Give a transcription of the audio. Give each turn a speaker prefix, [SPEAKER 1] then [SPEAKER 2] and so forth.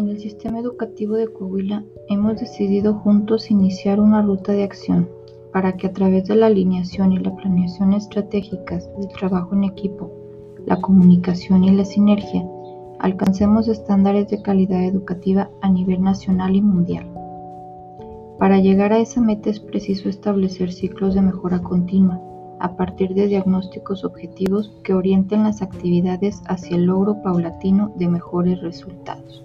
[SPEAKER 1] En el Sistema Educativo de Coahuila hemos decidido juntos iniciar una ruta de acción para que a través de la alineación y la planeación estratégicas del trabajo en equipo, la comunicación y la sinergia, alcancemos estándares de calidad educativa a nivel nacional y mundial. Para llegar a esa meta es preciso establecer ciclos de mejora continua a partir de diagnósticos objetivos que orienten las actividades hacia el logro paulatino de mejores resultados.